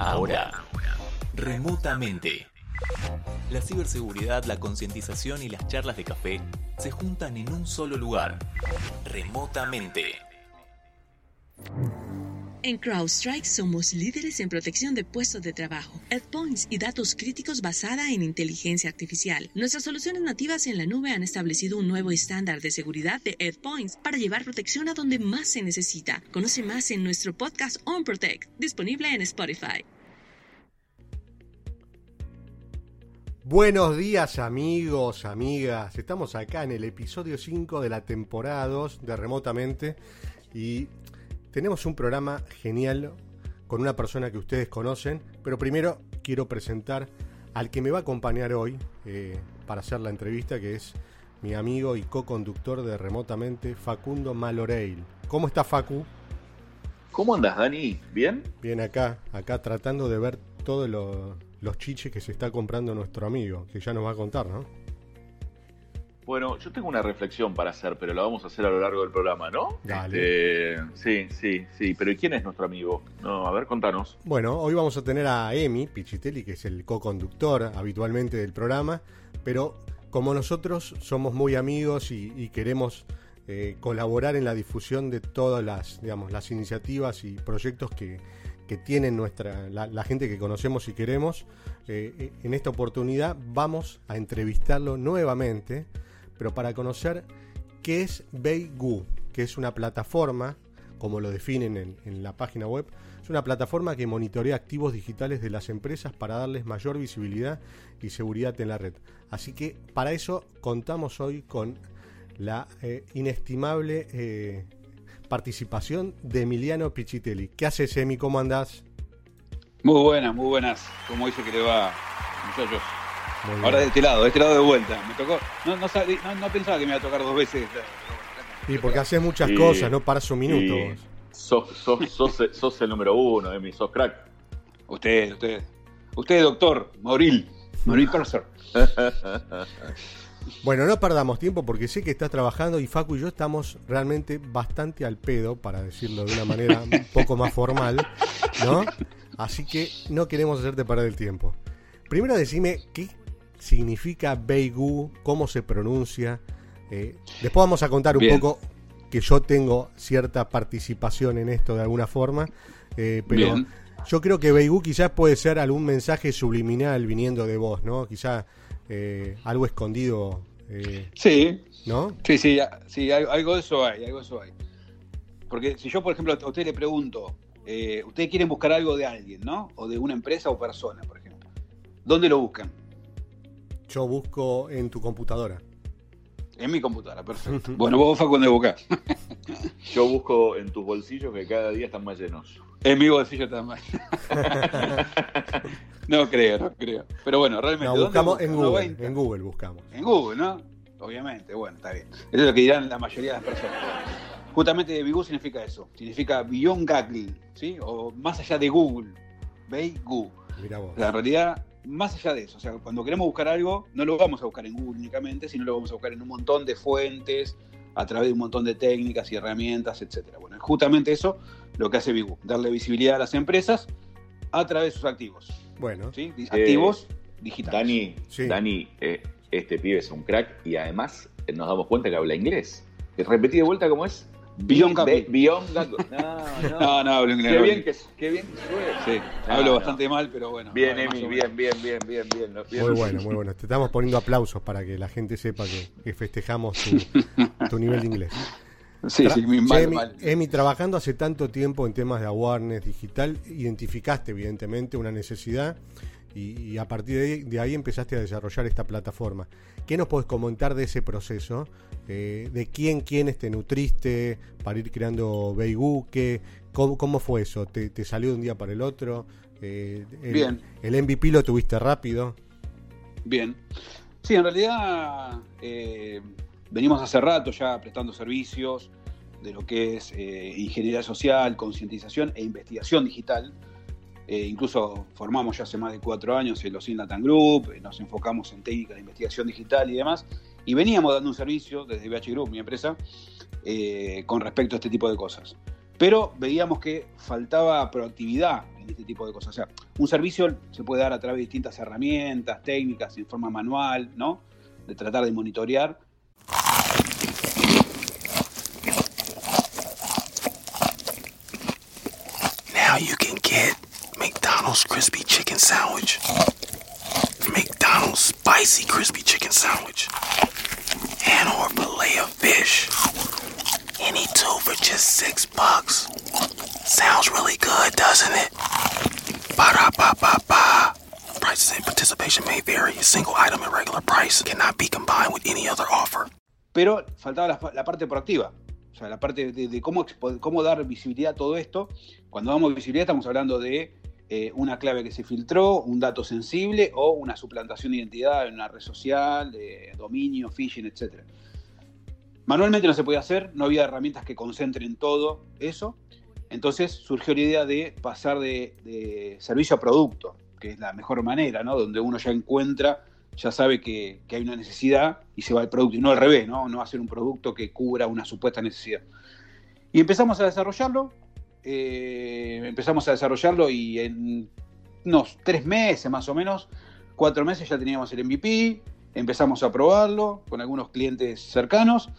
Ahora, remotamente. La ciberseguridad, la concientización y las charlas de café se juntan en un solo lugar. Remotamente. En CrowdStrike somos líderes en protección de puestos de trabajo, endpoints y datos críticos basada en inteligencia artificial. Nuestras soluciones nativas en la nube han establecido un nuevo estándar de seguridad de endpoints para llevar protección a donde más se necesita. Conoce más en nuestro podcast On Protect, disponible en Spotify. Buenos días amigos, amigas. Estamos acá en el episodio 5 de la temporada 2 de Remotamente y tenemos un programa genial con una persona que ustedes conocen, pero primero quiero presentar al que me va a acompañar hoy eh, para hacer la entrevista, que es mi amigo y co-conductor de Remotamente, Facundo Maloreil. ¿Cómo está Facu? ¿Cómo andas, Dani? ¿Bien? Bien acá, acá tratando de ver todos los chiches que se está comprando nuestro amigo, que ya nos va a contar, ¿no? Bueno, yo tengo una reflexión para hacer, pero la vamos a hacer a lo largo del programa, ¿no? Dale. Este, sí, sí, sí. Pero ¿y quién es nuestro amigo? No, a ver, contanos. Bueno, hoy vamos a tener a Emi Pichitelli, que es el co-conductor habitualmente del programa, pero como nosotros somos muy amigos y, queremos eh, colaborar en la difusión de todas las, digamos, las iniciativas y proyectos que, que tienen nuestra, la, gente que conocemos y queremos, eh, en esta oportunidad vamos a entrevistarlo nuevamente pero para conocer qué es Beigu, que es una plataforma, como lo definen en, la página web, es una plataforma que monitorea activos digitales de las empresas para darles mayor visibilidad y seguridad en la red. Así que para eso contamos hoy con la eh, inestimable eh, participación de Emiliano Pichitelli. ¿Qué haces, Emi? ¿Cómo andás? Muy buenas, muy buenas. ¿Cómo dice que le va, muchachos? Ahora de este lado, de este lado de vuelta. Me tocó, no, no, no, pensaba que me iba a tocar dos veces. Sí, porque haces muchas cosas, no paras un minuto. Sos, sos, el número uno, Emi, sos crack. Usted, usted. Usted, doctor, Mauril. Mauril Purser. Bueno, no perdamos tiempo porque sé que estás trabajando y Facu y yo estamos realmente bastante al pedo, para decirlo de una manera un poco más formal, ¿no? Así que no queremos hacerte perder el tiempo. Primero decime qué significa Beigu, cómo se pronuncia. Eh, después vamos a contar un poco que yo tengo cierta participación en esto de alguna forma, eh, pero yo creo que Beigu quizás puede ser algún mensaje subliminal viniendo de vos, ¿no? Quizás eh, algo escondido. sí. ¿No? Sí, sí, sí, algo de eso hay, algo de eso hay. Porque si yo, por ejemplo, a usted le pregunto, ustedes quieren buscar algo de alguien, ¿no? O de una empresa o persona, por ejemplo. ¿Dónde lo buscan? Yo busco en tu computadora. En mi computadora, perfecto. bueno, vos, Facu, ¿dónde buscas? Yo busco en tus bolsillos que cada día están más llenos. En mi bolsillo están más No creo, no creo. Pero bueno, realmente. No, buscamos en Google. En Google buscamos. En Google, ¿no? Obviamente, bueno, está bien. Eso es lo que dirán la mayoría de las personas. Justamente Bigu significa eso. Significa Beyond Google, ¿sí? O más allá de Google. ¿Veis? Google. Mira vos. La realidad más allá de eso, o sea, cuando queremos buscar algo, no lo vamos a buscar en Google únicamente, sino lo vamos a buscar en un montón de fuentes, a través de un montón de técnicas y herramientas, etcétera. Bueno, es justamente eso lo que hace Bigu, darle visibilidad a las empresas a través de sus activos. Bueno, ¿sí? activos eh, digitales. Dani, Dani eh, este pibe es un crack y además eh, nos damos cuenta que habla inglés. Repetí de vuelta cómo es. Beyond No, no. no, hablo inglés. Qué bien que, qué bien que Sí, hablo bastante mal, pero bueno. Bien, Emi, bien, bien, bien, bien, bien, Muy bueno, muy bueno. Te estamos poniendo aplausos para que la gente sepa que, festejamos tu, nivel de inglés. Sí, sí, mi mal, Emi, trabajando hace tanto tiempo en temas de awareness digital, identificaste evidentemente una necesidad y, a partir de ahí, empezaste a desarrollar esta plataforma. ¿Qué nos podés comentar de ese proceso? Eh, ¿De quién, quiénes te nutriste para ir creando Beigu? cómo, ¿Cómo fue eso? ¿Te, salió de un día para el otro? Eh, el, Bien. ¿El MVP lo tuviste rápido? Bien. Sí, en realidad eh, venimos hace rato ya prestando servicios de lo que es ingeniería social, concientización e investigación digital eh, incluso formamos ya hace más de cuatro años el OSIN Latam Group, eh, nos enfocamos en técnicas de investigación digital y demás, y veníamos dando un servicio desde BH Group, mi empresa, eh, con respecto a este tipo de cosas. Pero veíamos que faltaba proactividad en este tipo de cosas. O sea, un servicio se puede dar a través de distintas herramientas, técnicas, en forma manual, ¿no? De tratar de monitorear. Now you can get McDonald's crispy chicken sandwich. McDonald's spicy crispy chicken sandwich. And or fillet of fish. Any two for just six bucks. Sounds really good, doesn't it? Ba da ba ba ba. Prices and participation may vary. A single item at regular price cannot be combined with any other offer. Pero faltaba la, la parte proactiva. O sea, la parte de, de cómo, cómo dar visibilidad a todo esto. Cuando damos visibilidad estamos hablando de Eh, una clave que se filtró, un dato sensible o una suplantación de identidad en una red social, de dominio, phishing, etc. Manualmente no se podía hacer, no había herramientas que concentren todo eso. Entonces surgió la idea de pasar de, servicio a producto, que es la mejor manera, ¿no? Donde uno ya encuentra, ya sabe que, hay una necesidad y se va al producto, y no al revés, ¿no? No hacer un producto que cubra una supuesta necesidad. Y empezamos a desarrollarlo, eh, empezamos a desarrollarlo y en unos tres meses más o menos, cuatro meses ya teníamos el MVP, empezamos a probarlo con algunos clientes cercanos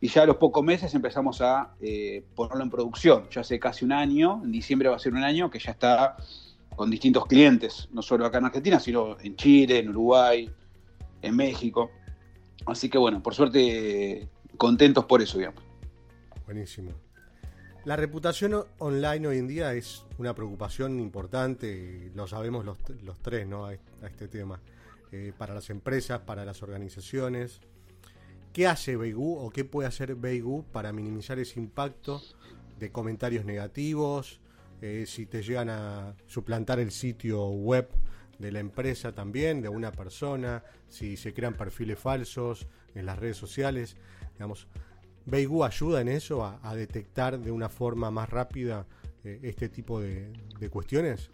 y ya a los pocos meses empezamos a eh, ponerlo en producción. Ya hace casi un año, en diciembre va a ser un año, que ya está con distintos clientes, no solo acá en Argentina, sino en Chile, en Uruguay, en México. Así que bueno, por suerte contentos por eso, digamos. Buenísimo. La reputación online hoy en día es una preocupación importante, lo sabemos los, tres, ¿no? A, este tema. Eh, para las empresas, para las organizaciones. ¿Qué hace Beigu o qué puede hacer Beigu para minimizar ese impacto de comentarios negativos? Eh, si te llegan a suplantar el sitio web de la empresa también, de una persona, si se crean perfiles falsos en las redes sociales, digamos, Beigu ayuda en eso, a, detectar de una forma más rápida eh, este tipo de, cuestiones?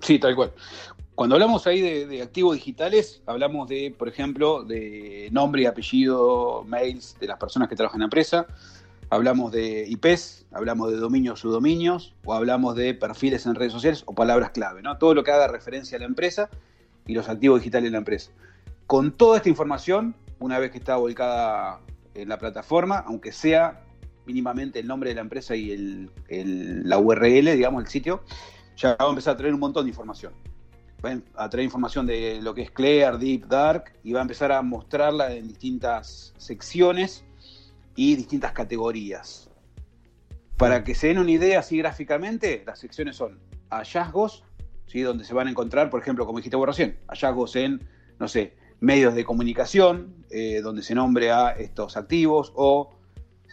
Sí, tal cual. Cuando hablamos ahí de, activos digitales, hablamos de, por ejemplo, de nombre y apellido, mails de las personas que trabajan en la empresa, hablamos de IPs, hablamos de dominios, subdominios, o hablamos de perfiles en redes sociales o palabras clave, ¿no? Todo lo que haga referencia a la empresa y los activos digitales de la empresa. Con toda esta información, una vez que está volcada en la plataforma, aunque sea mínimamente el nombre de la empresa y el, la URL, digamos, el sitio, ya va a empezar a traer un montón de información. Va a traer información de lo que es Clear, Deep, Dark, y va a empezar a mostrarla en distintas secciones y distintas categorías. Para que se den una idea así gráficamente, las secciones son hallazgos, ¿sí? donde se van a encontrar, por ejemplo, como dijiste vos recién, hallazgos en, no sé, medios de comunicación, eh, donde se nombre a estos activos, o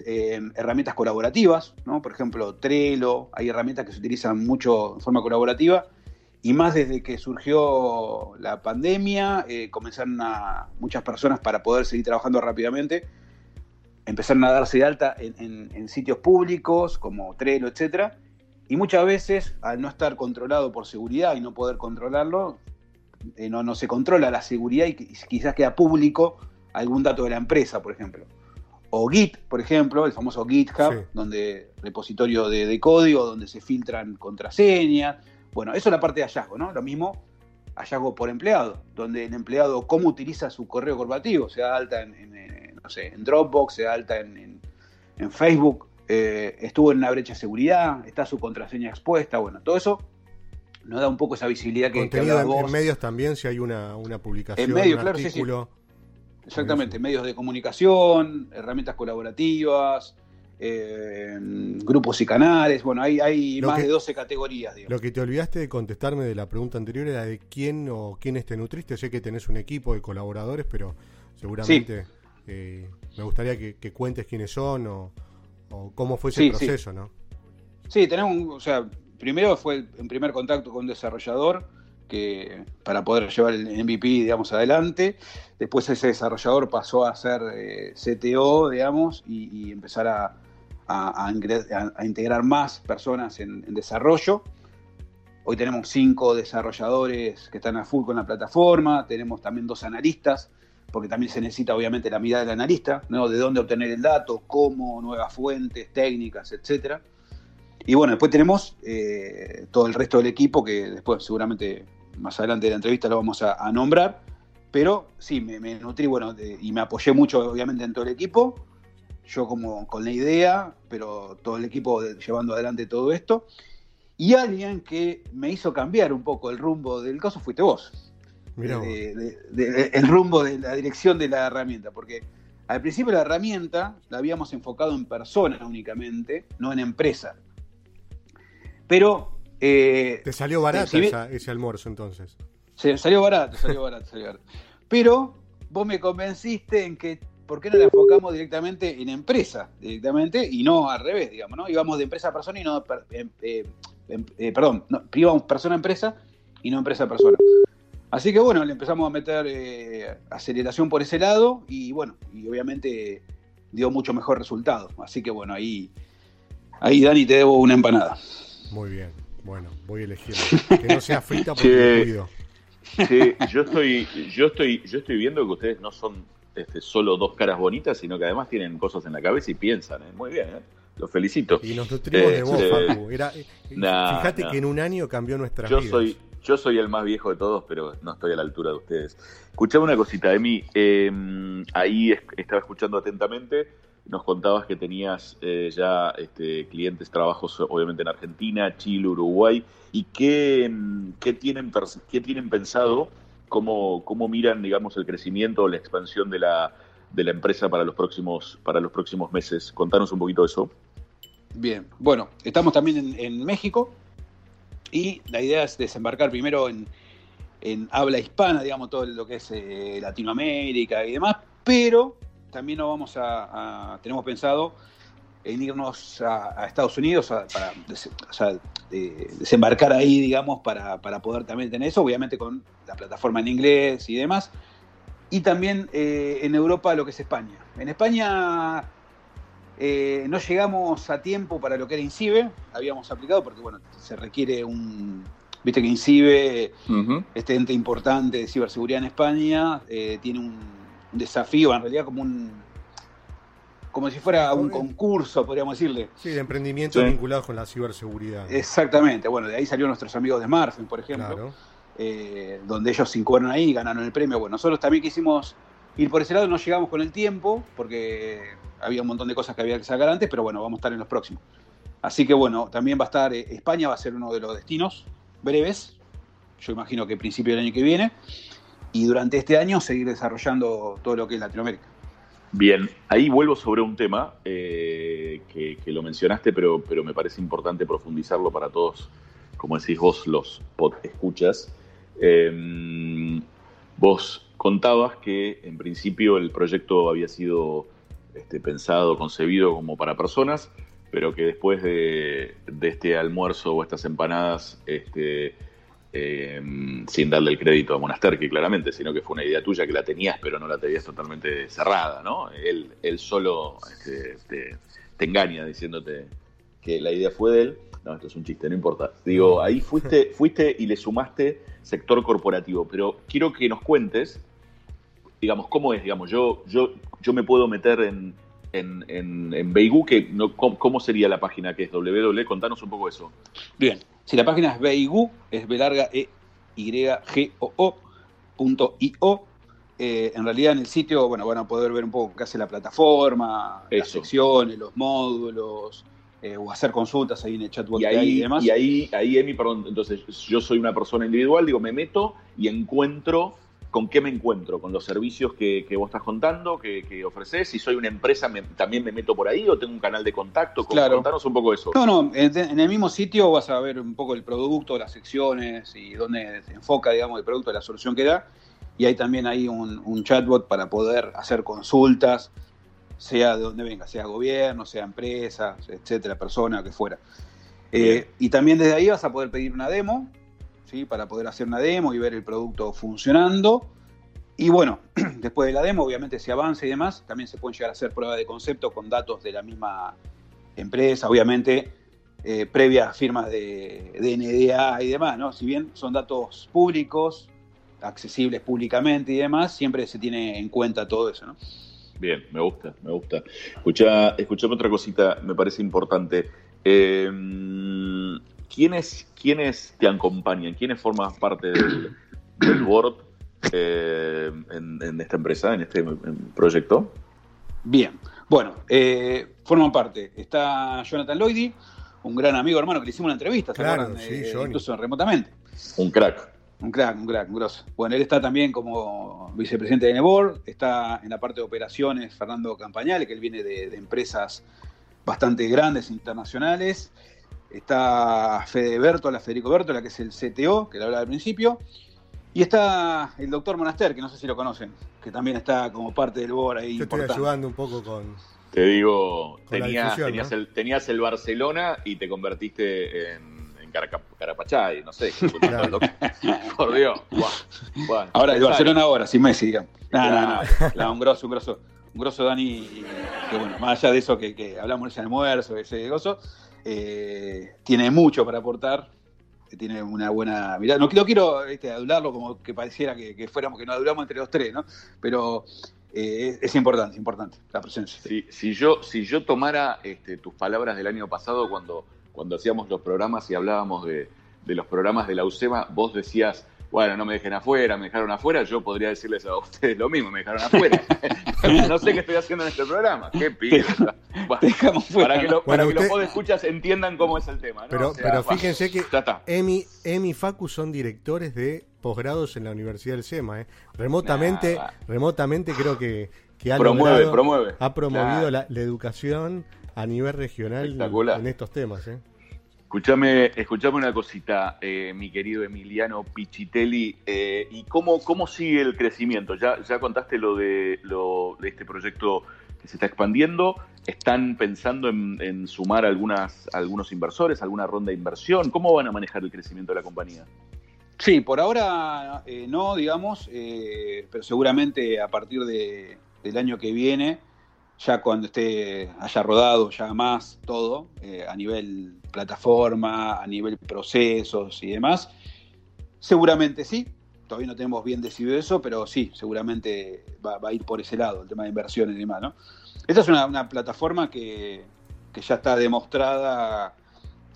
eh, herramientas colaborativas, ¿no? por ejemplo, Trello, hay herramientas que se utilizan mucho en forma colaborativa, y más desde que surgió la pandemia, eh, comenzaron a muchas personas para poder seguir trabajando rápidamente, empezaron a darse de alta en, en sitios públicos como Trello, etc. Y muchas veces, al no estar controlado por seguridad y no poder controlarlo, eh, no, se controla la seguridad y quizás queda público algún dato de la empresa, por ejemplo. O Git, por ejemplo, el famoso GitHub, donde repositorio de, código, donde se filtran contraseñas. Bueno, eso es la parte de hallazgo, ¿no? Lo mismo hallazgo por empleado, donde el empleado cómo utiliza su correo corporativo, sea alta en, no sé, en Dropbox, sea alta en, Facebook, eh, estuvo en una brecha de seguridad, está su contraseña expuesta, bueno, todo eso nos da un poco esa visibilidad que, Contenido en, medios también, si hay una, publicación, en medios, claro, artículo. Sí, Exactamente, medios de comunicación, herramientas colaborativas, eh, grupos y canales. Bueno, hay, hay Lo más que- de 12 categorías, digamos. Lo que te olvidaste de contestarme de la pregunta anterior era de quién o quiénes te nutriste. Sé que tenés un equipo de colaboradores, pero seguramente eh, me gustaría que, que cuentes quiénes son o, o cómo fue ese Sí, sí. proceso, ¿no? Sí, tenemos, un- o sea, primero fue en primer contacto con un desarrollador que para poder llevar el MVP, digamos, adelante. Después ese desarrollador pasó a ser eh, CTO, digamos, y, y empezar a integrar más personas en, en desarrollo. Hoy tenemos cinco desarrolladores que están a full con la plataforma, tenemos también dos analistas, porque también se necesita obviamente la mirada del analista, ¿no? de dónde obtener el dato, cómo, nuevas fuentes, técnicas, etcétera. Y bueno, después tenemos eh, todo el resto del equipo que después seguramente más adelante de la entrevista lo vamos a, a nombrar. Pero sí, me, me nutrí bueno, de- y me apoyé mucho obviamente en todo el equipo. Yo como con la idea, pero todo el equipo de- llevando adelante todo esto. Y alguien que me hizo cambiar un poco el rumbo del caso fuiste vos. Mirá vos. De- de- de- el rumbo de la dirección de la herramienta. Porque al principio la herramienta la habíamos enfocado en persona únicamente, no en empresa. Pero eh, Te salió si esa- ese almuerzo entonces. se salió barato, salió barato, salió barato. Pero vos me convenciste en que, ¿por qué no la enfocamos directamente en empresa? Directamente y no al revés, digamos, ¿no? Íbamos de empresa a persona y no, eh, eh, perdón, no, íbamos persona a empresa y no empresa a persona. Así que bueno, le empezamos a meter eh, aceleración por ese lado y bueno, y obviamente dio mucho mejor resultado. Así que bueno, ahí, ahí Dani te debo una empanada. Muy bien. Bueno, voy a elegirlo. Que no sea frita porque me cuido. Sí, yo estoy, yo estoy, yo estoy viendo que ustedes no son este, solo dos caras bonitas, sino que además tienen cosas en la cabeza y piensan. ¿eh? Muy bien, ¿eh? los felicito. Y nos nutrimos de vos, Este, Facu. Era, eh, nah, fíjate nah. que en un año cambió nuestras Yo vidas. soy, yo soy el más viejo de todos, pero no estoy a la altura de ustedes. Escuchame una cosita, Emi. eh, ahí es- estaba escuchando atentamente. Nos contabas que tenías eh, ya este, clientes, trabajos obviamente en Argentina, Chile, Uruguay. ¿Y qué, mm, qué, tienen, qué tienen pensado? ¿Cómo, ¿Cómo miran, digamos, el crecimiento o la expansión de la, de la empresa para los próximos, para los próximos meses? Contanos un poquito de eso. Bien, bueno, estamos también en, en México y la idea es desembarcar primero en, en habla hispana, digamos, todo lo que es eh, Latinoamérica y demás, pero también nos vamos a, a- tenemos pensado en irnos a, a Estados Unidos a- para des- o sea, de- desembarcar ahí, digamos, para, para poder también tener eso, obviamente con la plataforma en inglés y demás. Y también eh, en Europa lo que es España. En España eh, no llegamos a tiempo para lo que era INCIBE, habíamos aplicado porque bueno, se requiere un, viste que INCIBE, este ente importante de ciberseguridad en España, eh, tiene un desafío, en realidad como un, como si fuera un concurso, podríamos decirle. Sí, de emprendimiento Sí. vinculados con la ciberseguridad. Exactamente, bueno, de ahí salieron nuestros amigos de Smartphone, por ejemplo, Claro. eh, donde ellos se incubaron ahí y ganaron el premio. Bueno, nosotros también quisimos ir por ese lado, no llegamos con el tiempo, porque había un montón de cosas que había que sacar antes, pero bueno, vamos a estar en los próximos. Así que bueno, también va a estar, eh, España va a ser uno de los destinos breves, yo imagino que principio del año que viene, y durante este año seguir desarrollando todo lo que es Latinoamérica. Bien, ahí vuelvo sobre un tema eh, que, que lo mencionaste, pero, pero me parece importante profundizarlo para todos, como decís vos, los pod escuchas. Eh, vos contabas que en principio el proyecto había sido este, pensado, concebido como para personas, pero que después de, de este almuerzo o estas empanadas, este, eh, sin darle el crédito a Monasterki claramente, sino que fue una idea tuya que la tenías, pero no la tenías totalmente cerrada, ¿no? Él, él solo este, te, te engaña diciéndote que la idea fue de él. No, esto es un chiste, no importa. Digo, ahí fuiste, fuiste y le sumaste sector corporativo, pero quiero que nos cuentes, digamos, cómo es, digamos, yo, yo, yo me puedo meter en, en, en, en Beigú, que no, ¿cómo, cómo sería la página que es www? Contanos un poco eso. Bien, si la página es Beigu, es B larga E Y G O O punto IO. Eh, en realidad en el sitio, bueno, van a poder ver un poco qué hace la plataforma, las Eso. secciones, los módulos, eh, o hacer consultas ahí en el chatbot Y demás. y ahí, ahí, Emi, perdón, entonces yo soy una persona individual, digo, me meto y encuentro ¿con qué me encuentro? ¿Con los servicios que, que vos estás contando, que, que, ofreces? Si soy una empresa, me, ¿también me meto por ahí o tengo un canal de contacto? Claro. Contanos un poco eso. No, no, en, el mismo sitio vas a ver un poco el producto, las secciones y dónde se enfoca, digamos, el producto, la solución que da. Y hay también ahí un, un chatbot para poder hacer consultas, sea de donde venga, sea gobierno, sea empresa, etcétera, persona, que fuera. Eh, y también desde ahí vas a poder pedir una demo, para poder hacer una demo y ver el producto funcionando. Y bueno, después de la demo, obviamente se avanza y demás, también se pueden llegar a hacer pruebas de concepto con datos de la misma empresa, obviamente eh, previas firmas de, de, NDA y demás, ¿no? Si bien son datos públicos, accesibles públicamente y demás, siempre se tiene en cuenta todo eso, ¿no? Bien, me gusta, me gusta. Escucha, escuchame otra cosita, me parece importante. Eh, ¿quiénes, ¿Quiénes te acompañan? ¿Quiénes forman parte del, del board eh, en, en, esta empresa, en este proyecto? Bien, bueno, eh, forman parte. Está Jonathan Lloydy, un gran amigo hermano que le hicimos una entrevista, ¿se claro, acuerdan? Sí, Eh, incluso remotamente. Un crack. Un crack, un crack, un grosso. Bueno, él está también como vicepresidente de Nebor, está en la parte de operaciones Fernando Campañales, que él viene de, de empresas bastante grandes, internacionales. Está Fede Bertola, Federico Bertola, que es el CTO, que le hablaba al principio. Y está el doctor Monaster, que no sé si lo conocen, que también está como parte del board ahí. Yo estoy ayudando un poco con. Te digo, Con tenías, difusión, tenías, ¿no? el, tenías el Barcelona y te convertiste en, en Caraca- Carapachay, no sé. Claro. Por Dios. Buah, buah. Ahora, el Barcelona ahora, sin Messi, digamos. No, no, no, un grosso, un grosso, un grosso Dani, y- que bueno, más allá de eso que, que hablamos en ese almuerzo, ese gozo, eh, tiene mucho para aportar, tiene una buena mirada. No, no quiero este, adularlo como que pareciera que, que fuéramos, que nos adulamos entre los tres, ¿no? Pero eh, es, importante, importante la presencia. Si, si yo, si yo tomara este, tus palabras del año pasado cuando, cuando hacíamos los programas y hablábamos de, de los programas de la UCEMA, vos decías, bueno, no me dejen afuera, me dejaron afuera, yo podría decirles a ustedes lo mismo, me dejaron afuera. no sé qué estoy haciendo en este programa. Qué pieza. Bueno, para que, lo- para Bueno, que usted- los escuchas entiendan cómo es el tema. ¿no? Pero, O sea, pero bueno, fíjense que está. Emi, Emi y Facu son directores de posgrados en la Universidad del SEMA. ¿eh? Remotamente, Nah, remotamente creo que, que ha Promueve, logrado- promueve. ha promovido la, la educación a nivel regional en estos temas. ¿eh? Escuchame, escuchame una cosita, eh, mi querido Emiliano Pichitelli. eh, ¿Y cómo, cómo sigue el crecimiento? Ya, ya contaste lo de, lo de este proyecto que se está expandiendo. ¿Están pensando en, sumar algunas, algunos inversores, alguna ronda de inversión? ¿Cómo van a manejar el crecimiento de la compañía? Sí, por ahora eh, no, digamos, pero seguramente a partir de- del año que viene, ya cuando esté haya rodado ya más todo, eh, a nivel plataforma, a nivel procesos y demás, seguramente sí. Todavía no tenemos bien decidido eso, pero sí, seguramente va, a ir por ese lado, el tema de inversiones y demás, ¿no? Esta es una, una plataforma que, que ya está demostrada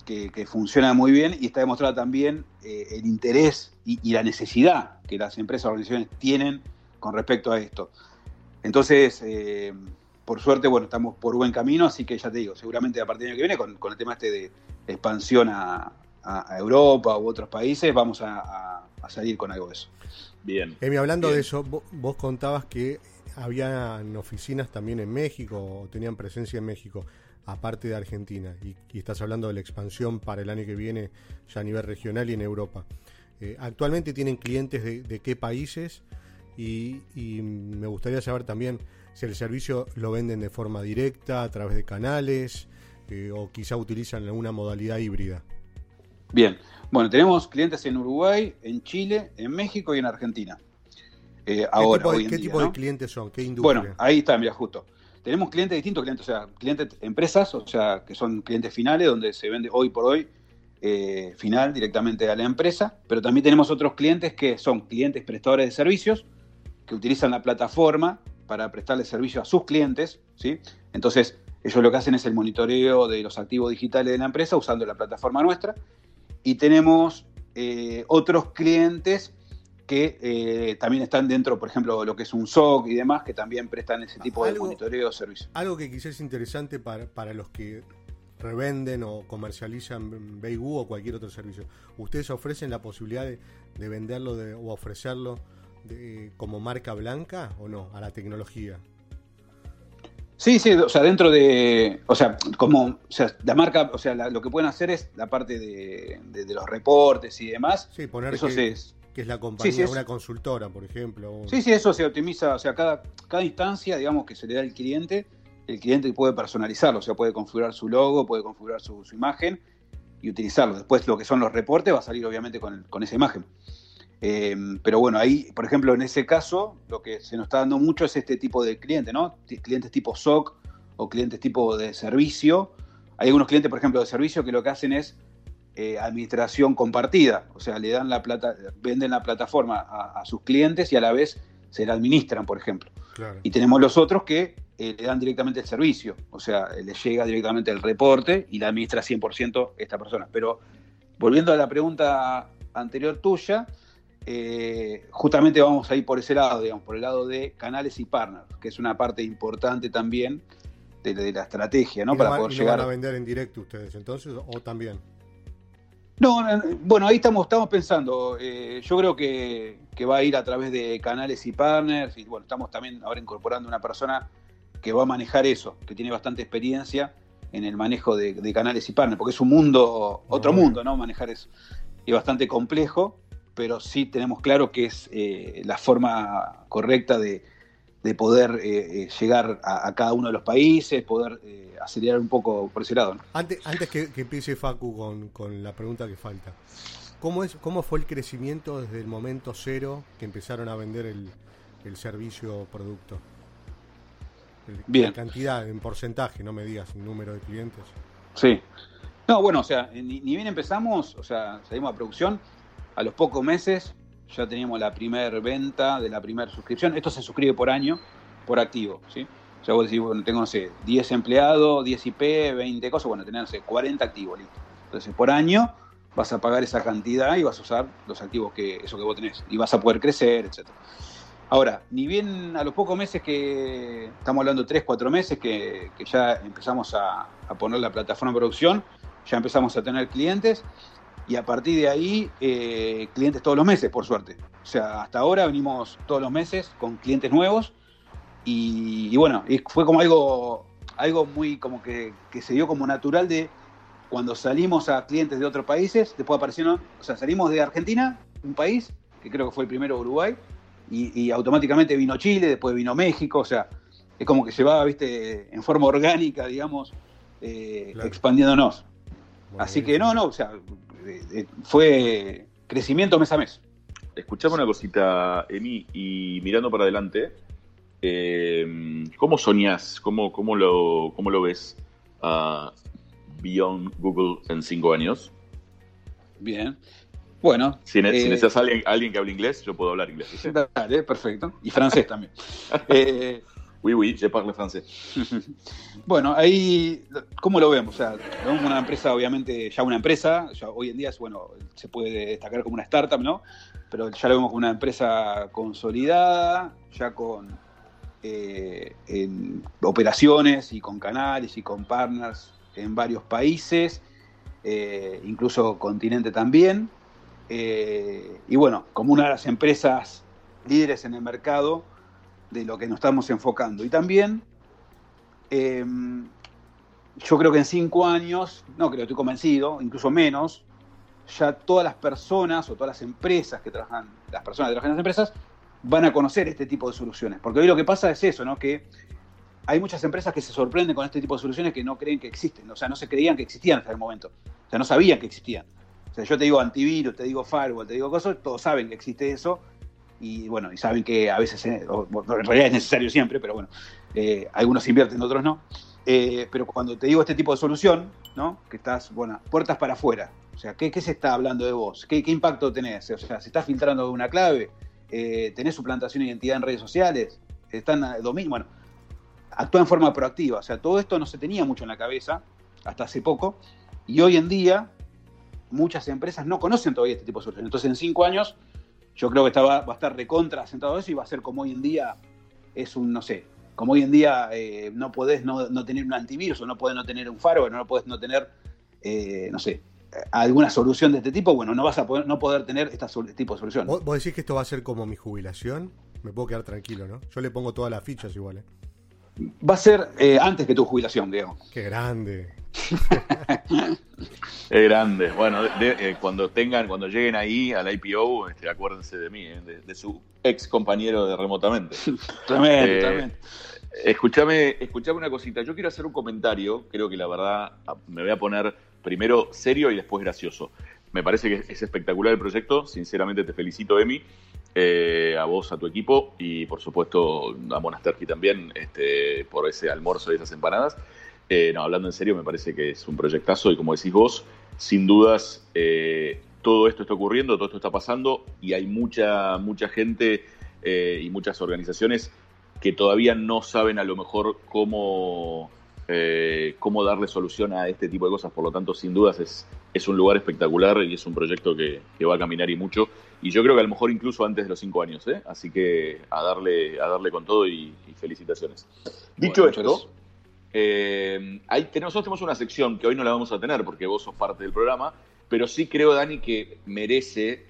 que, funciona muy bien y está demostrada también eh, el interés y, y la necesidad que las empresas o organizaciones tienen con respecto a esto. Entonces, eh, por suerte, bueno, estamos por buen camino, así que ya te digo, seguramente a partir del año que viene, con, con el tema este de expansión a, a- a Europa u otros países, vamos a, a- a salir con algo de eso. Bien. Emi, hablando Bien. de eso, vo- vos, contabas que habían oficinas también en México o tenían presencia en México, aparte de Argentina, y, y estás hablando de la expansión para el año que viene ya a nivel regional y en Europa. Eh, actualmente tienen clientes de, de qué países y, y me gustaría saber también si el servicio lo venden de forma directa, a través de canales, eh, o quizá utilizan alguna modalidad híbrida. Bien, bueno, tenemos clientes en Uruguay, en Chile, en México y en Argentina. Eh, ¿Qué ahora, tipo, de, hoy en qué día, tipo ¿no? de clientes son? ¿Qué industria? Bueno, ahí está, mira, justo. Tenemos clientes distintos, clientes, o sea, clientes, empresas, o sea, que son clientes finales, donde se vende hoy por hoy eh, final directamente a la empresa, pero también tenemos otros clientes que son clientes prestadores de servicios, que utilizan la plataforma para prestarle servicio a sus clientes, ¿sí? Entonces, ellos lo que hacen es el monitoreo de los activos digitales de la empresa usando la plataforma nuestra. Y tenemos eh, otros clientes que eh, también están dentro, por ejemplo, lo que es un SOC y demás, que también prestan ese tipo de monitoreo de servicio. Algo que quizás es interesante para, para los que revenden o comercializan Beigu o cualquier otro servicio. Ustedes ofrecen la posibilidad de, de venderlo de- o ofrecerlo de- como marca blanca o no a la tecnología? Sí, sí, o sea, dentro de, o sea, como, o sea, la marca, o sea, la- lo que pueden hacer es la parte de, de- de los reportes y demás. Sí, poner Eso que, es. que es la compañía, Sí, sí, es- una consultora, por ejemplo. Sí, sí, eso se optimiza, o sea, cada, cada instancia, digamos, que se le da al cliente, el cliente puede personalizarlo, o sea, puede configurar su logo, puede configurar su, su imagen y utilizarlo. Después lo que son los reportes va a salir obviamente con, con esa imagen. Eh, pero bueno, ahí, por ejemplo, en ese caso, lo que se nos está dando mucho es este tipo de cliente, ¿no? Clientes tipo SOC o clientes tipo de servicio. Hay algunos clientes, por ejemplo, de servicio que lo que hacen es eh, administración compartida, o sea, le dan la plata, venden la plataforma a, a sus clientes y a la vez se la administran, por ejemplo. Claro. Y tenemos los otros que eh, le dan directamente el servicio, o sea, le llega directamente el reporte y la administra 100% esta persona. Pero volviendo a la pregunta anterior tuya, eh, justamente vamos a ir por ese lado, digamos, por el lado de canales y partners, que es una parte importante también de, de la estrategia, ¿no? ¿Y Para van- poder y llegar. van a vender en directo ustedes entonces o también? No, bueno, ahí estamos, estamos pensando. eh, yo creo que, que va a ir a través de canales y partners. Y bueno, estamos también ahora incorporando una persona que va a manejar eso, que tiene bastante experiencia en el manejo de, de canales y partners, porque es un mundo, otro mundo, ¿no? Manejar eso. Y bastante complejo, pero sí tenemos claro que es eh, la forma correcta de, de poder eh, eh, llegar a, a cada uno de los países, poder eh, acelerar un poco por ese lado. ¿no? Antes, antes que, que empiece Facu con, con la pregunta que falta, ¿cómo, es, ¿cómo fue el crecimiento desde el momento cero que empezaron a vender el, el servicio o producto? El- Bien. La cantidad, en porcentaje, no me digas el número de clientes. Sí. No, bueno, o sea, ni, ni bien empezamos, o sea, salimos a producción, a los pocos meses ya teníamos la primera venta de la primera suscripción. Esto se suscribe por año, por activo, ¿sí? O vos decís, bueno, tengo, no sé, 10 empleados, 10 IP, 20 cosas, bueno, tenés, no sé, 40 activos, listo. Entonces, por año vas a pagar esa cantidad y vas a usar los activos que, eso que vos tenés. Y vas a poder crecer, etcétera. Ahora, ni bien a los pocos meses que, estamos hablando de 3, 4 meses, que, que ya empezamos a, a poner la plataforma de producción, ya empezamos a tener clientes y a partir de ahí, eh, clientes todos los meses, por suerte. O sea, hasta ahora venimos todos los meses con clientes nuevos y, y bueno, y fue como algo, algo muy como que, que se dio como natural de cuando salimos a clientes de otros países, después aparecieron, o sea, salimos de Argentina, un país, que creo que fue el primero Uruguay, y, y automáticamente vino Chile, después vino México, o sea, es como que se va, viste, en forma orgánica, digamos, eh, Claro. expandiéndonos. Así que no, no, o sea, eh, eh, fue crecimiento mes a mes. Escuchame una cosita, Emi, y mirando para adelante, eh, ¿cómo soñás? ¿Cómo, cómo, lo, ¿Cómo lo ves a Beyond Google en cinco años? Bien. Bueno, Si, ne- eh, si necesitas a alguien, alguien que hable inglés, yo puedo hablar inglés. dale, perfecto. Y francés también. Oui, oui, je parle français. Bueno, ahí, ¿cómo lo vemos? O sea, vemos una empresa, obviamente, ya una empresa, hoy en día es, bueno, se puede destacar como una startup, ¿no? Pero ya lo vemos como una empresa consolidada, ya con eh, operaciones y con canales y con partners en varios países, eh, incluso continente también. Eh, y bueno, como una de las empresas líderes en el mercado de lo que nos estamos enfocando. Y también eh, yo creo que en cinco años, no creo, estoy convencido, incluso menos, ya todas las personas o todas las empresas que trabajan, las personas que trabajan en las empresas, van a conocer este tipo de soluciones. Porque hoy lo que pasa es eso, ¿no? Que hay muchas empresas que se sorprenden con este tipo de soluciones que no creen que existen, o sea, no se creían que existían hasta el momento, o sea, no sabían que existían. O sea, yo te digo antivirus, te digo firewall, te digo cosas, todos saben que existe eso, y bueno, y saben que a veces, eh, en realidad es necesario siempre, pero bueno, eh, algunos invierten, otros no. Eh, pero cuando te digo este tipo de solución, ¿no? Que estás, bueno, puertas para afuera. O sea, ¿qué, qué se está hablando de vos? ¿Qué, qué impacto tenés? O sea, ¿se está filtrando una clave? Eh, ¿Tenés suplantación de identidad en redes sociales? ¿Están dominio? Bueno, actúa en forma proactiva. O sea, todo esto no se tenía mucho en la cabeza hasta hace poco. Y hoy en día, muchas empresas no conocen todavía este tipo de soluciones. Entonces, en cinco años, yo creo que está, va, va a estar recontra sentado eso y va a ser como hoy en día es un, no sé, como hoy en día eh, no podés no, no tener un antivirus o no podés no tener un firewall, no podés no tener, eh, no sé, alguna solución de este tipo, bueno, no vas a poder, no poder tener este tipo de solución. ¿Vos, decís que esto va a ser como mi jubilación? Me puedo quedar tranquilo, ¿no? Yo le pongo todas las fichas igual, ¿eh? Va a ser eh, antes que tu jubilación, Diego. Qué grande. es grande. Bueno, eh, cuando tengan, cuando lleguen ahí al IPO, este, acuérdense de mí, eh, de, su ex compañero de remotamente. tremendo, tremendo. Escúchame, escúchame una cosita. Yo quiero hacer un comentario. Creo que la verdad ah, me voy a poner primero serio y después gracioso. Me parece que es espectacular el proyecto. Sinceramente te felicito, Emi. Eh, a vos, a tu equipo y por supuesto a Monasterki también este, por ese almuerzo y esas empanadas. Eh, no, hablando en serio, me parece que es un proyectazo y como decís vos, sin dudas eh, todo esto está ocurriendo, todo esto está pasando y hay mucha, mucha gente y muchas organizaciones que todavía no saben a lo mejor cómo, cómo darle solución a este tipo de cosas. Por lo tanto, sin dudas es, es un lugar espectacular y es un proyecto que, que va a caminar y mucho y yo creo que a lo mejor incluso antes de los cinco años, ¿eh? Así que a darle, a darle con todo y, felicitaciones. Dicho esto, eh, ahí nosotros tenemos una sección que hoy no la vamos a tener porque vos sos parte del programa, pero sí creo, Dani, que merece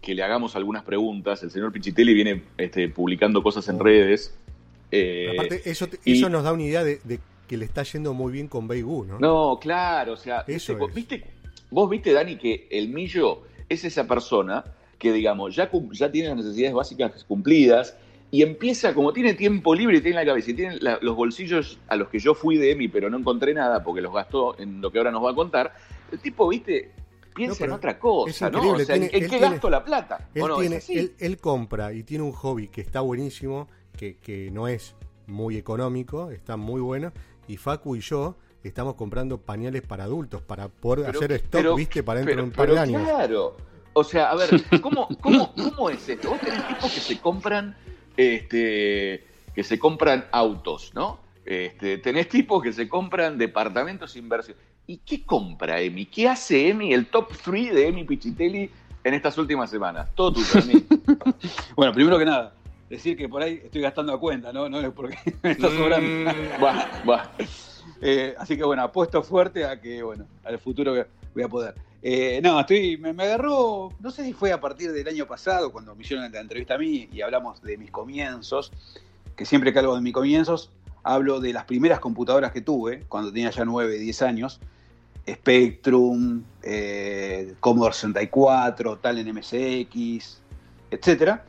que le hagamos algunas preguntas. El señor Pichitelli viene este, publicando cosas en redes. Eh, Aparte, eso, eso nos da una idea de, que le está yendo muy bien con Beigu, ¿no? No, claro, o sea, eso ¿viste, vos viste, Dani, que el Millo es esa persona que, digamos, ya, ya tiene las necesidades básicas cumplidas y empieza, como tiene tiempo libre y tiene la cabeza y tiene los bolsillos a los que yo fui de EMI, pero no encontré nada porque los gastó en lo que ahora nos va a contar, el tipo, viste, piensa en otra cosa, ¿no? O sea, ¿en, qué gasto la plata? Él, él, compra y tiene un hobby que está buenísimo, que, que no es muy económico, está muy bueno, y Facu y yo estamos comprando pañales para adultos para poder hacer stock, viste, para dentro de un par de años. Claro, o sea, a ver, ¿cómo, cómo, cómo es esto? Vos tenés tipos que se compran, este, que se compran autos, ¿no? Este, tenés tipos que se compran departamentos de inversión. ¿Y qué compra Emi? ¿Qué hace Emi, el top 3 de Emi Pichitelli en estas últimas semanas? Todo tuyo, Emi. bueno, primero que nada, decir que por ahí estoy gastando a cuenta, ¿no? No es porque me está sobrando. Mm, eh, así que bueno, apuesto fuerte a que, bueno, al futuro voy a poder. Eh, no, estoy, me, agarró, no sé si fue a partir del año pasado, cuando me hicieron la entrevista a mí y hablamos de mis comienzos, que siempre que hablo de mis comienzos, hablo de las primeras computadoras que tuve, cuando tenía ya 9, 10 años, Spectrum, eh, Commodore 64, tal en MSX, etc.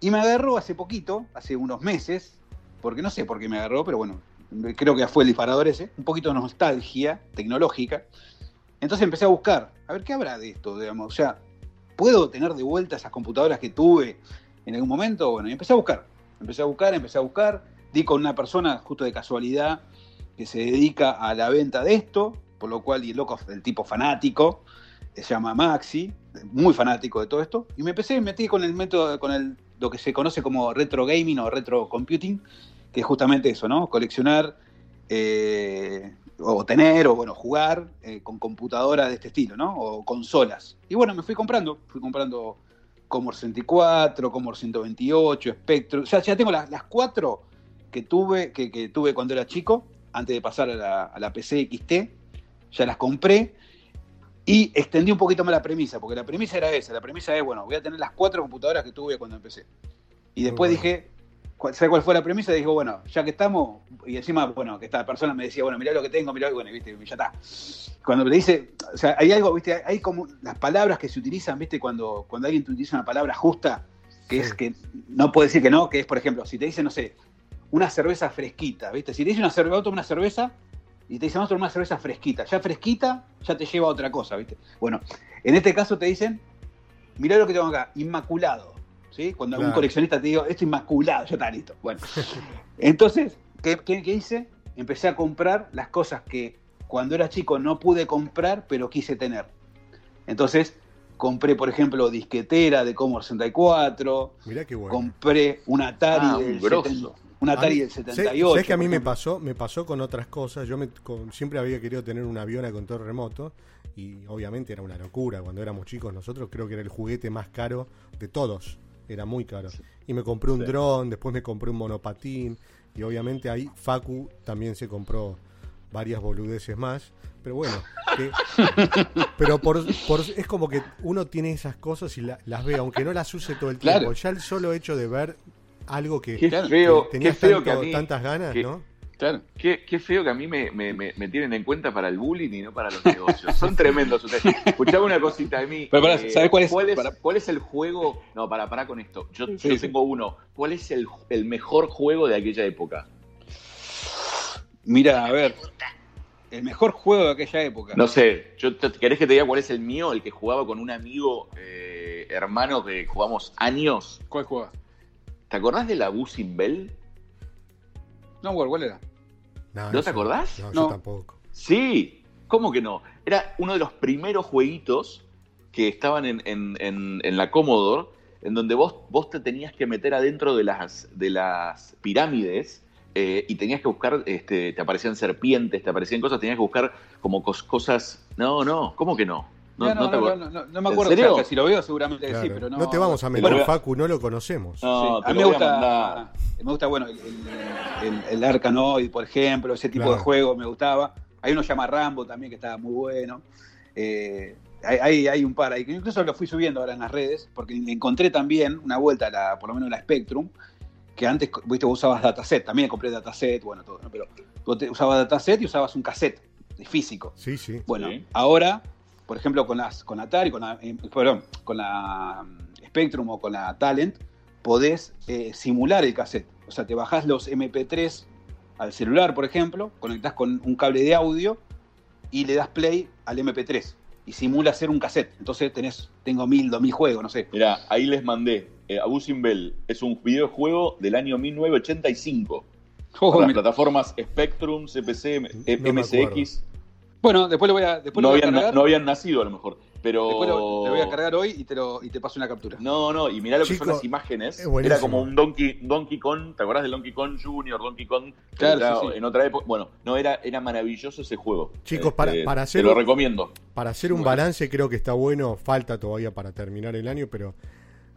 Y me agarró hace poquito, hace unos meses, porque no sé por qué me agarró, pero bueno, creo que fue el disparador ese, un poquito de nostalgia tecnológica entonces empecé a buscar, a ver qué habrá de esto, digamos. O sea, ¿puedo tener de vuelta esas computadoras que tuve en algún momento? Bueno, y empecé a buscar, empecé a buscar, empecé a buscar. Di con una persona, justo de casualidad, que se dedica a la venta de esto, por lo cual, y el loco del tipo fanático, se llama Maxi, muy fanático de todo esto, y me empecé a meter con el método, con el, lo que se conoce como retro gaming o retro computing, que es justamente eso, ¿no? Coleccionar eh, o tener, o bueno, jugar eh, con computadoras de este estilo, ¿no? O consolas. Y bueno, me fui comprando, fui comprando Commodore 64, Commodore 128, Spectrum, o sea, ya tengo las, cuatro que tuve, que, tuve cuando era chico, antes de pasar a la, a la PC XT, ya las compré y extendí un poquito más la premisa, porque la premisa era esa, la premisa es, bueno, voy a tener las cuatro computadoras que tuve cuando empecé. Y después dije, ¿Sabes cuál fue la premisa? Dijo, bueno, ya que estamos, y encima, bueno, que esta persona me decía, bueno, mirá lo que tengo, mirá, bueno, viste, ya está. Cuando me dice, o sea, hay algo, viste, hay como las palabras que se utilizan, viste, cuando, cuando alguien utiliza una palabra justa, que es que no puede decir que no, que es, por ejemplo, si te dice, no sé, una cerveza fresquita, viste, si te dice una cerveza, una cerveza, y te dicen, vamos a tomar una cerveza fresquita, ya fresquita, ya te lleva a otra cosa, viste. Bueno, en este caso te dicen, mirá lo que tengo acá, inmaculado. Cuando algún coleccionista te digo, esto inmaculado, ya está listo. Bueno, entonces, ¿qué, hice? Empecé a comprar las cosas que cuando era chico no pude comprar, pero quise tener. Entonces, compré, por ejemplo, disquetera de Commodore 64. Mirá qué bueno. Compré un Atari ah, del, un Atari del 78. ¿Sabes que a mí me pasó? Me pasó con otras cosas. Yo me, siempre había querido tener un avión a control remoto y obviamente era una locura. Cuando éramos chicos nosotros creo que era el juguete más caro de todos era muy caro. Y me compré un dron, después me compré un monopatín y obviamente ahí Facu también se compró varias boludeces más. Pero bueno, que- pero por, por- es como que uno tiene esas cosas y la- las ve, aunque no las use todo el tiempo. Claro. Ya el solo hecho de ver algo que, Qué feo, que qué tenías feo tanto- que a mí, tantas ganas, que- ¿no? Claro. Qué, qué feo que a mí me, me- me- me tienen en cuenta para el bullying y no para los negocios. Son tremendos ustedes. Escuchame una cosita de mí. Pero pará, ¿sabés cuál es? ¿Cuál es, Pará. cuál es el juego? No, para, para con esto. Yo, Sí, yo sí. tengo uno. ¿Cuál es el, el mejor juego de aquella época? Mira, a ver. El mejor juego de aquella época. No sé, yo te- ¿querés que te diga cuál es el mío? El que jugaba con un amigo eh, hermano que jugamos años. ¿Cuál juega? ¿Te acordás de la Buzzing Bell? No, ¿cuál, cuál era? ¿No te eso- acordás? No, No. yo tampoco. Sí, ¿cómo que no? Era uno de los primeros jueguitos que estaban en, en- en- en la Commodore, en donde vos, vos te tenías que meter adentro de las, de las pirámides eh, y tenías que buscar, este, te aparecían serpientes, te aparecían cosas, tenías que buscar como cos- cosas... No, no, ¿cómo que no? No, no, te no, no, no, no me ¿En acuerdo. serio? o sea, que si lo veo seguramente que Claro. sí, pero no. no te vamos a meter, Facu, no lo conocemos. No, Sí, te a mí me gusta, me gusta, bueno, el, el, Arkanoid, por ejemplo, ese tipo Claro. de juegos me gustaba. Hay uno que se llama Rambo también, que estaba muy bueno. Eh, hay, hay, un par ahí, que incluso lo fui subiendo ahora en las redes, porque encontré también una vuelta, a la, por lo menos la Spectrum, que antes, viste, vos usabas dataset, también compré dataset, bueno, todo, ¿no? pero vos te- usabas dataset y usabas un cassette físico. Sí, sí. Bueno, Sí. ahora, por ejemplo, con las con Atari, con la, eh, perdón, con la mm, Spectrum o con la Talent, podés eh, simular el cassette. O sea, te bajás los MP3 al celular, por ejemplo, conectás con un cable de audio y le das play al MP3 y simula ser un cassette. Entonces tenés, tengo mil, dos mil juegos, no sé. Mirá, ahí les mandé. Eh, Abusing Bell es un videojuego del año 1985. Oh, Para las plataformas Spectrum, CPC, M- No MSX. Bueno, después lo voy a, después No lo voy a habían, na- cargar. no habían nacido a lo mejor. Pero. Después lo, lo voy a cargar hoy y te, lo, y te paso una captura. No, no, y mirá lo que son las imágenes. Era como un Donkey, Donkey Kong, ¿te acordás del Donkey Kong Junior, Donkey Kong? Claro, Era sí, sí. En otra época. Bueno, no, era, era maravilloso ese juego. Chicos, para- Este, para Te hacer lo un- recomiendo. Para hacer un balance creo que está bueno, falta todavía para terminar el año, pero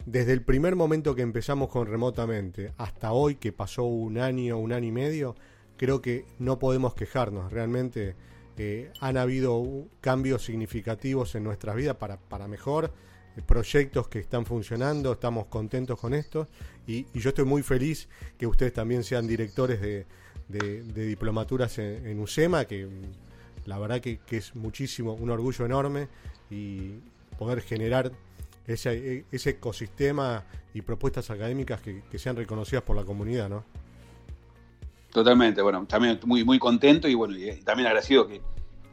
desde el primer momento que empezamos con remotamente hasta hoy, que pasó un año, un año y medio, creo que no podemos quejarnos. Realmente eh, han habido cambios significativos en nuestras vidas para, para mejor, eh, proyectos que están funcionando, estamos contentos con esto y, yo estoy muy feliz que ustedes también sean directores de, de- diplomaturas en, en USEMA, que mm, la verdad que, es muchísimo, un orgullo enorme y poder generar ese, ese ecosistema y propuestas académicas que sean reconocidas por la comunidad, ¿no? Totalmente, bueno, también muy, muy contento y bueno, y eh, también agradecido que,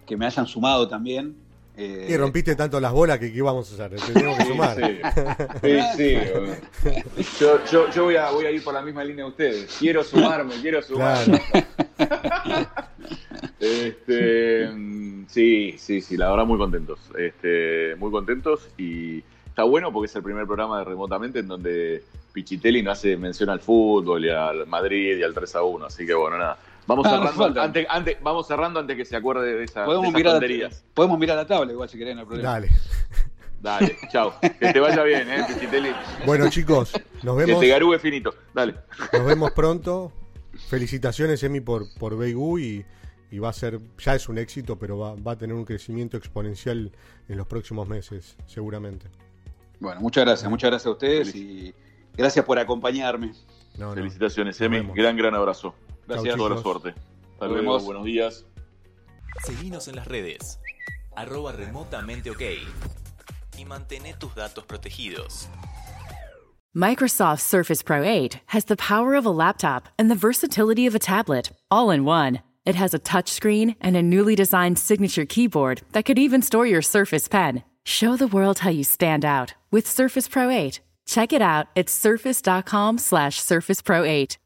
que me hayan sumado también. eh, Y rompiste tanto las bolas que ¿qué íbamos a? Te Tenemos que sumar. Sí, sí. sí. Yo, yo, yo voy, a, voy a ir por la misma línea de ustedes. Quiero sumarme, quiero sumarme. Claro. Este, sí, sí, sí, la verdad muy contentos. Este, muy contentos y está bueno porque es el primer programa de remotamente en donde Pichitelli no hace mención al fútbol y al Madrid y al 3 a 1, así que bueno, nada. Vamos Ah, cerrando antes, antes, vamos cerrando antes que se acuerde de, esa, de podemos, esas mirar tonterías. la, podemos mirar la tabla igual si querés, no hay problema. Dale. Dale, chao. Que te vaya bien, eh, Pichitelli. Bueno, chicos, nos Que vemos, te garúe finito. Dale. nos vemos pronto. Felicitaciones, Emi, por, por Beigú y, y va a ser, ya es un éxito, pero va, va a tener un crecimiento exponencial en los próximos meses, seguramente. Bueno, muchas gracias, muchas gracias a ustedes y gracias por acompañarme. No, no. Felicitaciones, Nos Emi. Gran, gran abrazo. Gracias. Toda la suerte. Hasta Nos luego, vemos. buenos días. Seguinos en las redes. Arroba remotamente ok. Y mantén tus datos protegidos. Microsoft Surface Pro 8 has the power of a laptop and the versatility of a tablet, all in one. It has a touchscreen and a newly designed signature keyboard that could even store your Surface Pen. Show the world how you stand out with Surface Pro 8. Check it out at surface.com slash surface pro 8.